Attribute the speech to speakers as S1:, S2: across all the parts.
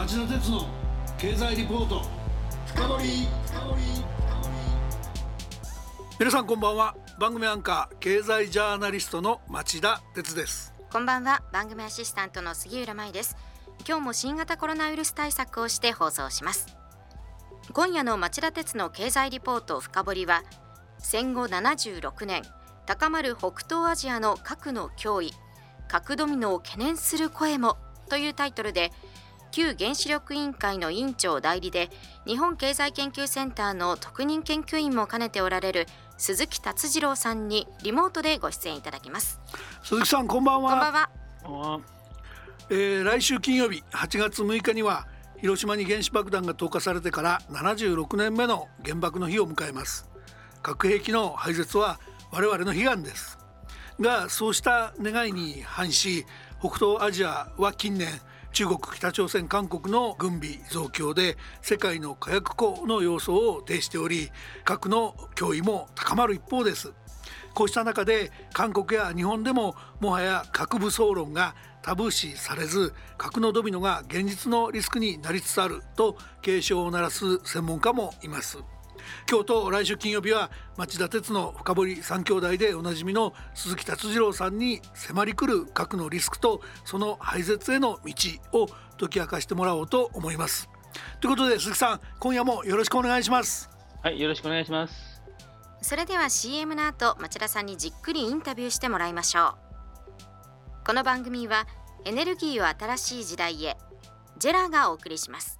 S1: 町田鉄の経済リポート。深掘皆さんこんばんは。番組アンカー経済ジャーナリストの町田鉄です。
S2: こんばんは。番組アシスタントの杉浦舞です。今日も新型コロナウイルス対策をして放送します。今夜の町田鉄の経済リポート深掘は戦後76年高まる北東アジアの核の脅威核ドミノを懸念する声もというタイトルで旧原子力委員会の委員長代理で日本経済研究センターの特任研究員も兼ねておられる鈴木達次郎さんにリモートでご出演いただきます。
S1: 鈴木さんこんばんは。
S2: こんばん
S1: は、えー、来週金曜日8月6日には広島に原子爆弾が投下されてから76年目の原爆の日を迎えます。核兵器の廃絶は我々の悲願です。がそうした願いに反し北東アジアは近年中国北朝鮮韓国の軍備増強で世界の火薬庫の要素を呈しており核の脅威も高まる一方です。こうした中で韓国や日本でももはや核武装論がタブー視されず核のドミノが現実のリスクになりつつあると警鐘を鳴らす専門家もいます。今日と来週金曜日は町田鉄の深堀三兄弟でおなじみの鈴木達次郎さんに迫り来る核のリスクとその廃絶への道を解き明かしてもらおうと思います。ということで鈴木さん今夜もよろしくお願いします。
S3: はいよろしくお願いします。
S2: それでは CM の後町田さんにじっくりインタビューしてもらいましょう。この番組はエネルギーを新しい時代へジェラがお送りします。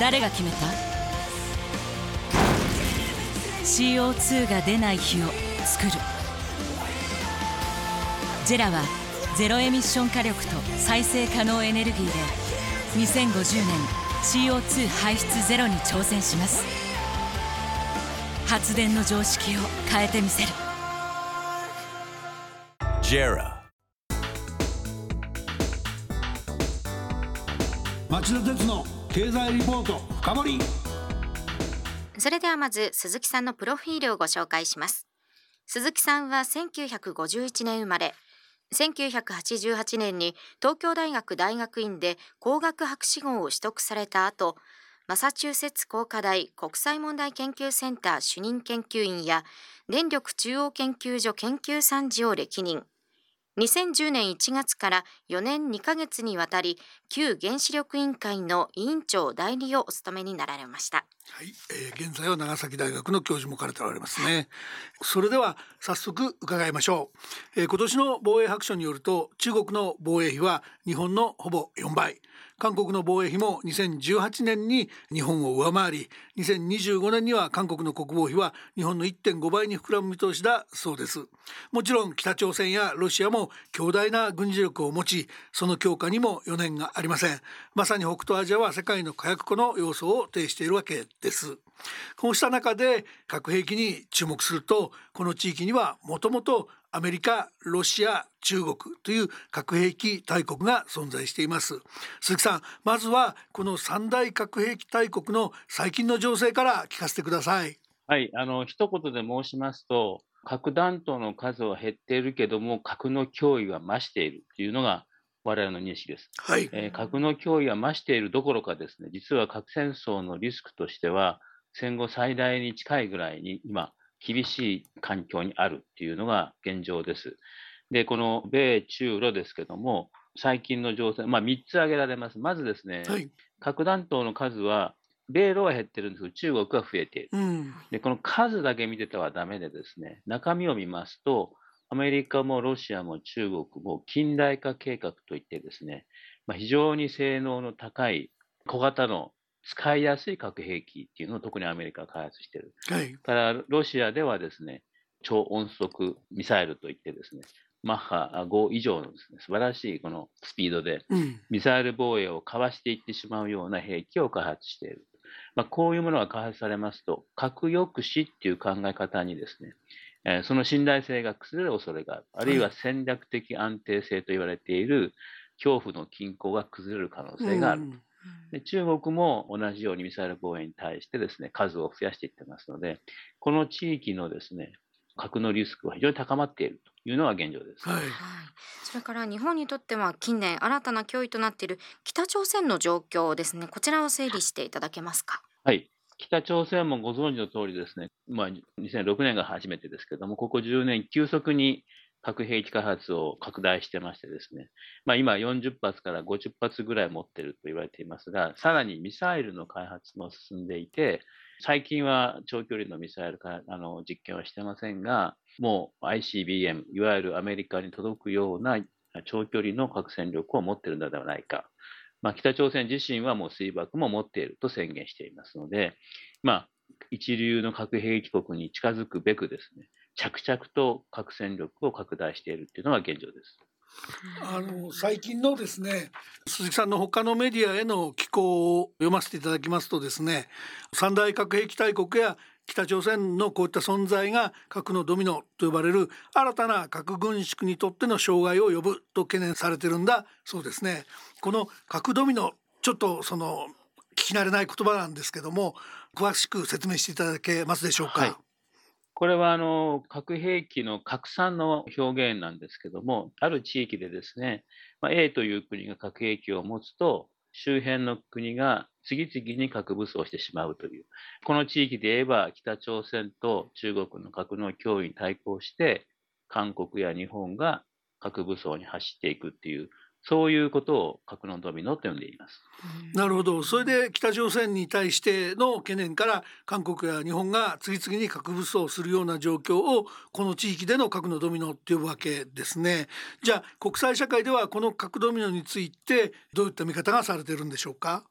S4: 誰が決めた？CO2 が出ない日を作る。ジェラはゼロエミッション火力と再生可能エネルギーで2050年 CO2 排出ゼロに挑戦します。発電の常識を変えてみせる。
S1: ジェラ町田鉄の経済リポート深掘
S2: それではまず鈴木さんのプロフィールをご紹介します。鈴木さんは1951年生まれ1988年に東京大学大学院で工学博士号を取得された後マサチューセッツ工科大国際問題研究センター主任研究員や電力中央研究所研究参事を歴任。2010年1月から4年2ヶ月にわたり旧原子力委員会の委員長代理をお務めになられました。
S1: はい、えー、現在は長崎大学の教授も兼ねておられますね。それでは早速伺いましょう、えー、今年の防衛白書によると中国の防衛費は日本のほぼ4倍。韓国の防衛費も2018年に日本を上回り2025年には韓国の国防費は日本の1.5倍に膨らむ見通しだそうです。もちろん北朝鮮やロシアも強大な軍事力を持ちその強化にも余念がありません。まさに北東アジアは世界の火薬庫の要素を呈しているわけです。こうした中で核兵器に注目するとこの地域にはもともとアメリカ、ロシア、中国という核兵器大国が存在しています。鈴木さんまずはこの三大核兵器大国の最近の情勢から聞かせてください。
S3: はいあの一言で申しますと核弾頭の数は減っているけども核の脅威は増しているというのが我々の認識です、
S1: はい。
S3: えー、核の脅威は増しているどころかですね実は核戦争のリスクとしては戦後最大に近いぐらいに今厳しい環境にあるっていうのが現状です。で、この米中ロですけども、最近の情勢、まあ、3つ挙げられます。まずですね、はい、核弾頭の数は、米ロは減ってるんですけど、中国は増えている。うん、で、この数だけ見ててはだめでですね、中身を見ますと、アメリカもロシアも中国も近代化計画といってですね、まあ、非常に性能の高い小型の使いやすい核兵器っていうのを特にアメリカが開発している。はい、ただ、ロシアではですね、超音速ミサイルといってですね、マッハ5以上のですね、素晴らしいこのスピードで、ミサイル防衛をかわしていってしまうような兵器を開発している。まあ、こういうものが開発されますと、核抑止っていう考え方にですね、えー、その信頼性が崩れる恐れがある。あるいは戦略的安定性と言われている恐怖の均衡が崩れる可能性がある。うんで中国も同じようにミサイル防衛に対してですね、数を増やしていってますので、この地域のですね、核のリスクは非常に高まっているというのが現状です。はい、
S2: それから日本にとっては近年新たな脅威となっている北朝鮮の状況ですね。こちらを整理していただけますか？
S3: はい。北朝鮮もご存知の通りですね、まあ、2006年が初めてですけども、ここ10年急速に核兵器開発を拡大してましてですね、まあ、今40発から50発ぐらい持ってると言われていますが、さらにミサイルの開発も進んでいて、最近は長距離のミサイルかあの実験はしてませんが、もう ICBM、いわゆるアメリカに届くような長距離の核戦力を持っているのではないか。まあ、北朝鮮自身はもう水爆も持っていると宣言していますので、まあ、一流の核兵器国に近づくべくですね、着々と核戦力を拡大しているというのが現状です。
S1: あの最近のですね鈴木さんの他のメディアへの寄稿を読ませていただきますとですね三大核兵器大国や北朝鮮のこういった存在が核のドミノと呼ばれる新たな核軍縮にとっての障害を呼ぶと懸念されてるんだそうですねこの核ドミノちょっとその聞き慣れない言葉なんですけども詳しく説明していただけますでしょうか？はい
S3: これはあの核兵器の拡散の表現なんですけども、ある地域でですね、まあ、A という国が核兵器を持つと、周辺の国が次々に核武装してしまうという、この地域で言えば北朝鮮と中国の核の脅威に対抗して、韓国や日本が核武装に走っていくっていう、そういうことを核のドミノと呼んでいます。
S1: なるほど。それで北朝鮮に対しての懸念から韓国や日本が次々に核武装するような状況をこの地域での核のドミノって呼ぶわけですね。じゃあ国際社会ではこの核ドミノについてどういった見方がされているんでしょうか？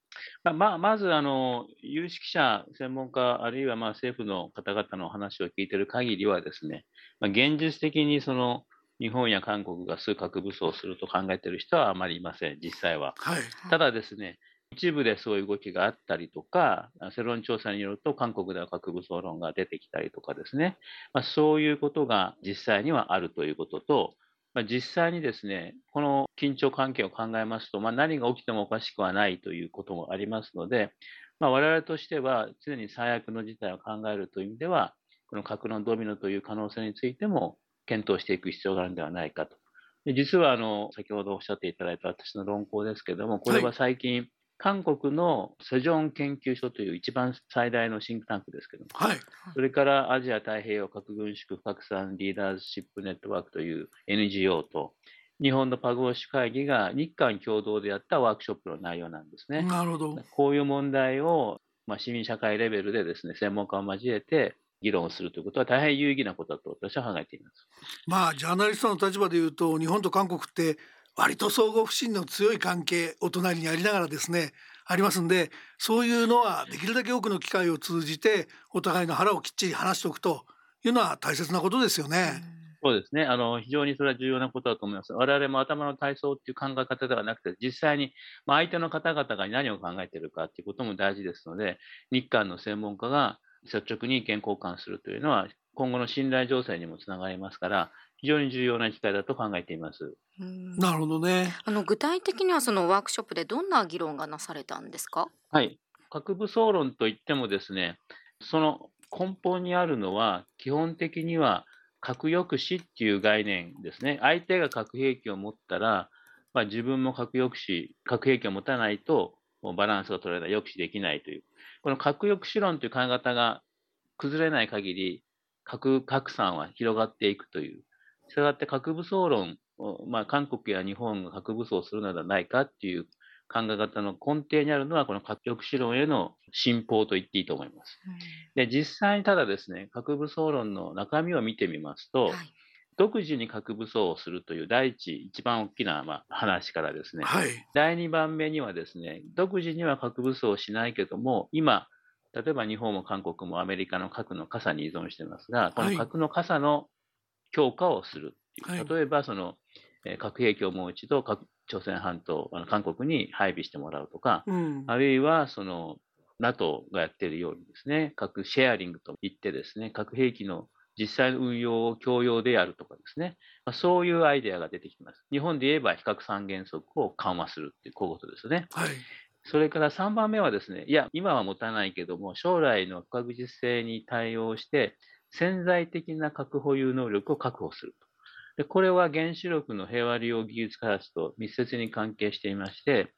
S3: まあ、まずあの有識者、専門家、あるいはまあ政府の方々の話を聞いている限りはですね、まあ、現実的にその日本や韓国が数核武装すると考えている人はあまりいません、実際は。はい、ただですね、一部でそういう動きがあったりとか、世論調査によると、韓国では核武装論が出てきたりとかですね、まあ、そういうことが実際にはあるということと、まあ、実際にですね、この緊張関係を考えますと、まあ、何が起きてもおかしくはないということもありますので、まあ、我々としては常に最悪の事態を考えるという意味では、この核のドミノという可能性についても、検討していく必要があるんではないかと。で実はあの先ほどおっしゃっていただいた私の論考ですけれども、これは最近、はい、韓国のセジョン研究所という一番最大のシンクタンクですけども、はい、それからアジア太平洋核軍縮拡散リーダーズシップネットワークという NGO と、日本のパグオシ会議が日韓共同でやったワークショップの内容なんですね。
S1: なるほど。
S3: こういう問題を、まあ、市民社会レベルでですね、専門家を交えて議論をするということは大変有意義なことだと私は考えています。
S1: まあジャーナリストの立場で言うと日本と韓国って割と相互不信の強い関係お隣にありながらですねありますんでそういうのはできるだけ多くの機会を通じてお互いの腹をきっちり話しておくというのは大切なことですよね。
S3: そうですねあの非常にそれは重要なことだと思います。我々も頭の体操っていう考え方ではなくて実際に相手の方々が何を考えているかっていうことも大事ですので日韓の専門家が率直に意見交換するというのは、今後の信頼情勢にもつながりますから、非常に重要な機会だと考えています。
S1: なるほどね。
S2: あの具体的にはそのワークショップでどんな議論がなされたんですか？
S3: はい、核武装論といってもですね、その根本にあるのは基本的には核抑止っていう概念ですね。相手が核兵器を持ったら、まあ、自分も核抑止、核兵器を持たないとバランスが取れない、抑止できないというこの核抑止論という考え方が崩れない限り、核拡散は広がっていくという。したがって核武装論を、まあ、韓国や日本が核武装するのではないかっていう考え方の根底にあるのは、この核抑止論への信奉と言っていいと思います。で、実際にただですね、核武装論の中身を見てみますと、はい独自に核武装をするという第一、一番大きな、まあ、話からですね、はい、第2番目にはですね、独自には核武装をしないけども、今、例えば日本も韓国もアメリカの核の傘に依存していますが、この核の傘の強化をする。っていう、
S1: はい。
S3: 例えばその、えー核兵器をもう一度核朝鮮半島、あの韓国に配備してもらうとか、
S1: うん。
S3: あるいはその NATO がやっているようにですね、核シェアリングといってですね、核兵器の実際の運用を共用でやるとかですね、まあ、そういうアイデアが出てきてます。日本で言えば非核三原則を緩和するっていうこういうことですね。
S1: はい
S3: それから3番目はですね、いや、今は持たないけども、将来の不確実性に対応して、潜在的な核保有能力を確保すると。でこれは原子力の平和利用技術開発と密接に関係していまして、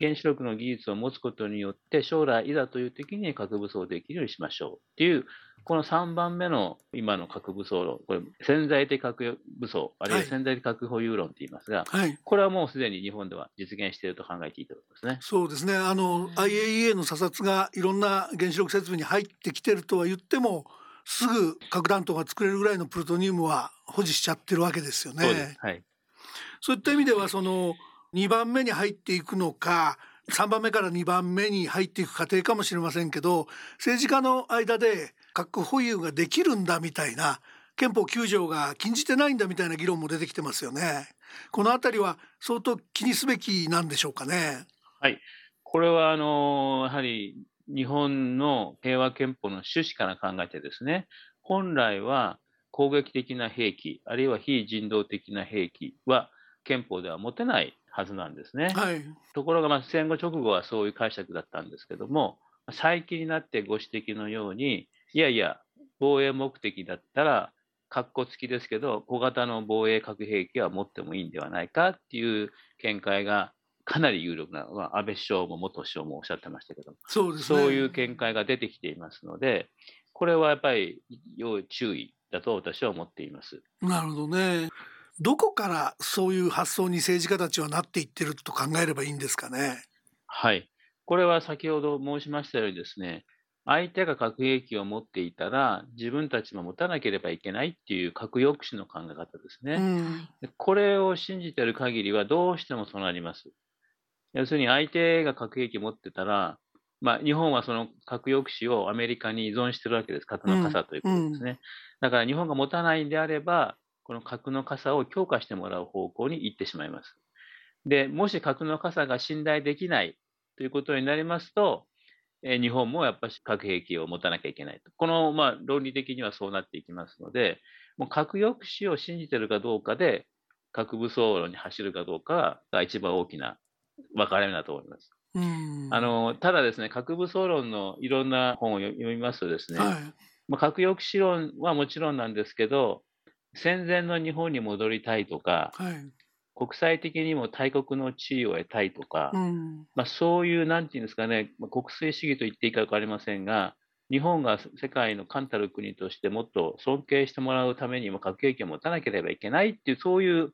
S3: 原子力の技術を持つことによって、将来いざという時に核武装できるようにしましょうっていう、この3番目の今の核武装論、これ、潜在的核武装、あるいは
S1: はい
S3: 潜在的核保有論って言いますが、
S1: はい
S3: これはもうすでに日本では実現していると考えていいと思いますね。
S1: そうですねあの IAEA の査察がいろんな原子力設備に入ってきてるとは言ってもすぐ核弾頭が作れるぐらいのプルトニウムは保持しちゃってるわけですよね。
S3: はい。
S1: そういった意味ではその2番目に入っていくのか3番目から2番目に入っていく過程かもしれませんけど政治家の間で核保有ができるんだみたいな憲法9条が禁じてないんだみたいな議論も出てきてますよね。このあたりは相当気にすべきなんでしょうかね。
S3: これは、あのやはり日本の平和憲法の趣旨から考えてですね、本来は攻撃的な兵器、あるいは非人道的な兵器は憲法では持てないはずなんですね。
S1: はい、
S3: ところが、まあ、戦後直後はそういう解釈だったんですけども、最近になってご指摘のように、いやいや、防衛目的だったら、括弧付きですけど、小型の防衛核兵器は持ってもいいんではないかっていう見解がかなり有力なのは、安倍首相も元首相もおっしゃってましたけど、
S1: そうですね。
S3: そういう見解が出てきていますので、これはやっぱり要注意だと私は思っています。
S1: なるほどね。どこからそういう発想に政治家たちはなっていってると考えればいいんですかね？
S3: はい。これは先ほど申しましたようにですね、相手が核兵器を持っていたら、自分たちも持たなければいけないっていう核抑止の考え方ですね。
S1: うん、
S3: でこれを信じている限りはどうしてもそうなります。要するに相手が核兵器を持ってたら、まあ、日本はその核抑止をアメリカに依存してるわけです。核の傘ということですね。だから日本が持たないんであれば、この核の傘を強化してもらう方向に行ってしまいます。で、もし核の傘が信頼できないということになりますと、えー日本もやっぱり核兵器を持たなきゃいけないと。この、まあ、論理的にはそうなっていきますので、もう核抑止を信じてるかどうかで、核武装論に走るかどうかが一番大きな分かれ目だと思います。
S1: うん、
S3: あのただですね、核武装論のいろんな本を読みますとですね、
S1: はい、
S3: まあ、核抑止論はもちろんなんですけど、戦前の日本に戻りたいとか、
S1: はい、
S3: 国際的にも大国の地位を得たいとか、
S1: うん、
S3: まあ、そういう、なんていうんですかね、まあ国粋主義と言っていいか分かりませんが、日本が世界の冠たる国としてもっと尊敬してもらうためにも核兵器を持たなければいけないっていう、そういう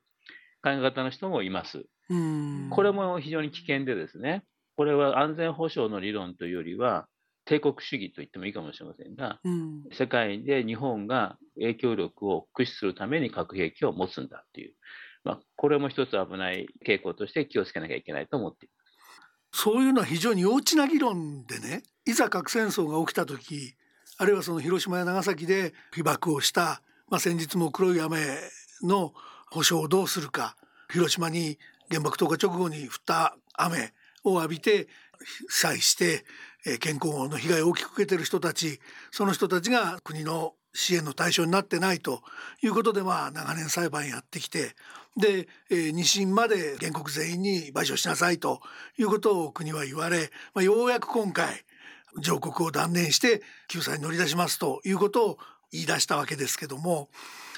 S3: 考え方の人もいます。
S1: うん、
S3: これも非常に危険でですね、これは安全保障の理論というよりは、帝国主義と言ってもいいかもしれませんが、
S1: うん、
S3: 世界で日本が影響力を駆使するために核兵器を持つんだっていう、まあ、これも一つ危ない傾向として気をつけなきゃいけないと思っています。
S1: そういうのは非常に幼稚な議論でねいざ核戦争が起きた時あるいはその広島や長崎で被爆をした、まあ、先日も黒い雨の保証をどうするか広島に原爆投下直後に降った雨を浴びて被災して、健康の被害を大きく受けてる人たちその人たちが国の支援の対象になってないということでまあ長年裁判やってきてで、えー二審まで原告全員に賠償しなさいということを国は言われ、まあ、ようやく今回上告を断念して救済に乗り出しますということを言い出したわけですけども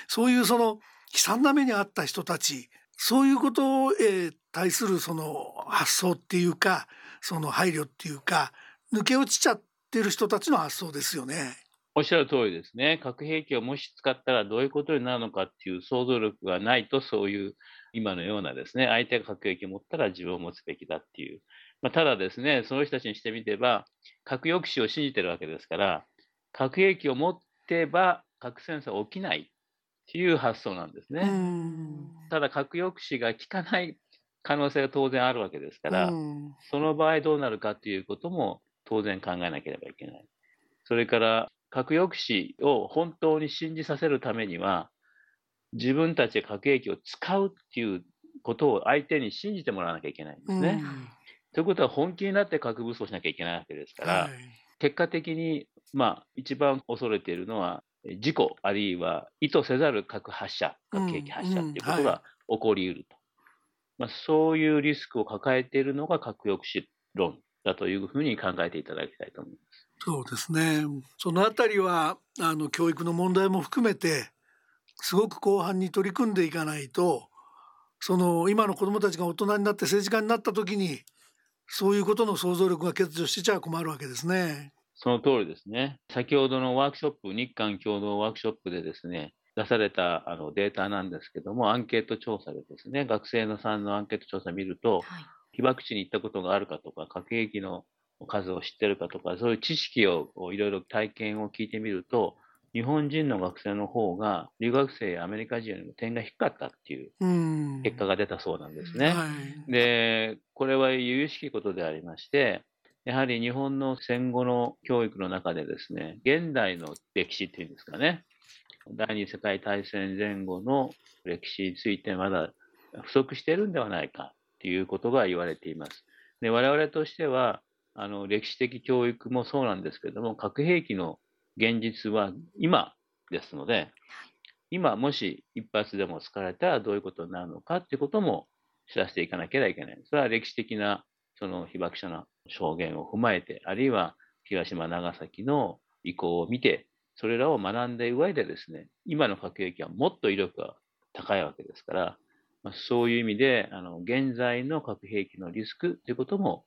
S1: そういうその悲惨な目に遭った人たちそういうことを、えー対するその発想っていうかその配慮っていうか抜け落ちちゃってる人たちの発想ですよね。
S3: おっしゃる通りですね。核兵器をもし使ったらどういうことになるのかっていう想像力がないと、そういう今のようなですね、相手が核兵器を持ったら自分を持つべきだっていう。まあ、ただですね、その人たちにしてみれば、核抑止を信じてるわけですから、核兵器を持ってば核戦争は起きないっていう発想なんですね。
S1: うん
S3: ただ核抑止が効かない可能性が当然あるわけですから、
S1: うん
S3: その場合どうなるかということも当然考えなければいけない。それから核抑止を本当に信じさせるためには、自分たちで核兵器を使うっていうことを相手に信じてもらわなきゃいけないんですね。ということは本気になって核武装しなきゃいけないわけですから、はい、結果的に、まあ、一番恐れているのは事故あるいは意図せざる核発射核兵器発射ということが起こりうると、まあ、そういうリスクを抱えているのが核抑止論だというふうに考えていただきたいと思います。
S1: そうですねそのあたりはあの教育の問題も含めてすごく広範に取り組んでいかないとその今の子どもたちが大人になって政治家になった時にそういうことの想像力が欠如してちゃ困るわけですね。
S3: その通りですね。先ほどのワークショップ、日韓共同ワークショップでですね、出されたあのデータなんですけども、アンケート調査でですね、学生のさんのアンケート調査を見ると、はい、被爆地に行ったことがあるかとか、核兵器の数を知ってるかとか、そういう知識をいろいろ体験を聞いてみると、日本人の学生の方が留学生やアメリカ人よりも点が低かったっていう結果が出たそうなんですね。はい、で、これは由々しきことでありまして、やはり日本の戦後の教育の中でですね、現代の歴史っていうんですかね、第二次世界大戦前後の歴史についてまだ不足しているんではないかということが言われています。で我々としてはあの歴史的教育もそうなんですけれども核兵器の現実は今ですので、今もし一発でも使われたらどういうことになるのかっていうことも知らせていかなければいけない。それは歴史的なその被爆者の証言を踏まえて、あるいは広島、長崎の意向を見て、それらを学んで上でですね、今の核兵器はもっと威力が高いわけですから、まあ、そういう意味で、あの現在の核兵器のリスクということも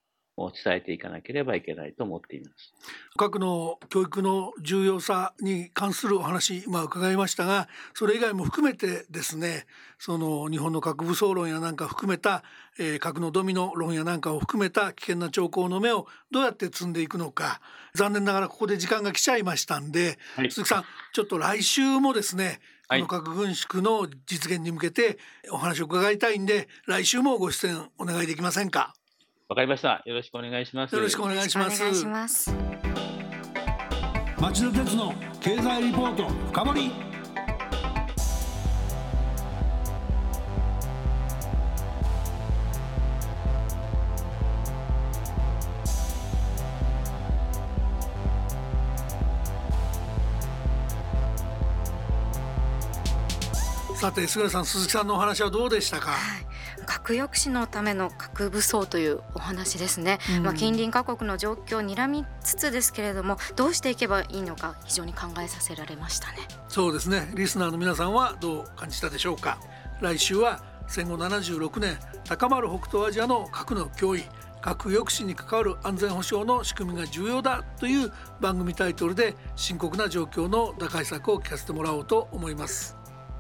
S3: 伝えていかなければいけないと思っています。
S1: 核の教育の重要さに関するお話今伺いましたがそれ以外も含めてですねその日本の核武装論やなんか含めた、えー、核のドミノ論やなんかを含めた危険な兆候の目をどうやって積んでいくのか残念ながらここで時間が来ちゃいましたんで、はい、鈴木さんちょっと来週もですねこの核軍縮の実現に向けてお話を伺いたいんで来週もご出演お願いできませんか？
S3: わかりました。よろしくお願いします。
S1: よろしくお願いします。ます町田鉄の経済リポート深掘り。さて菅さん鈴木さんのお話はどうでしたか、はい
S2: 核抑止のための核武装というお話ですね、うん、まあ、近隣各国の状況を睨みつつですけれどもどうしていけばいいのか非常に考えさせられましたね。
S1: そうですね。リスナーの皆さんはどう感じたでしょうか。来週は戦後76年高まる北東アジアの核の脅威核抑止に関わる安全保障の仕組みが重要だという番組タイトルで深刻な状況の打開策を聞かせてもらおうと思います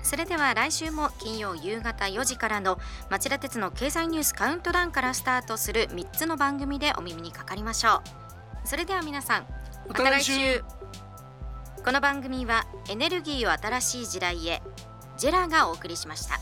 S2: それでは来週も金曜夕方4時からの町田鉄の経済ニュースカウントダウンからスタートする3つの番組でお耳にかかりましょう。それでは皆さん
S1: また来週。
S2: この番組はエネルギーを新しい時代へジェラがお送りしました。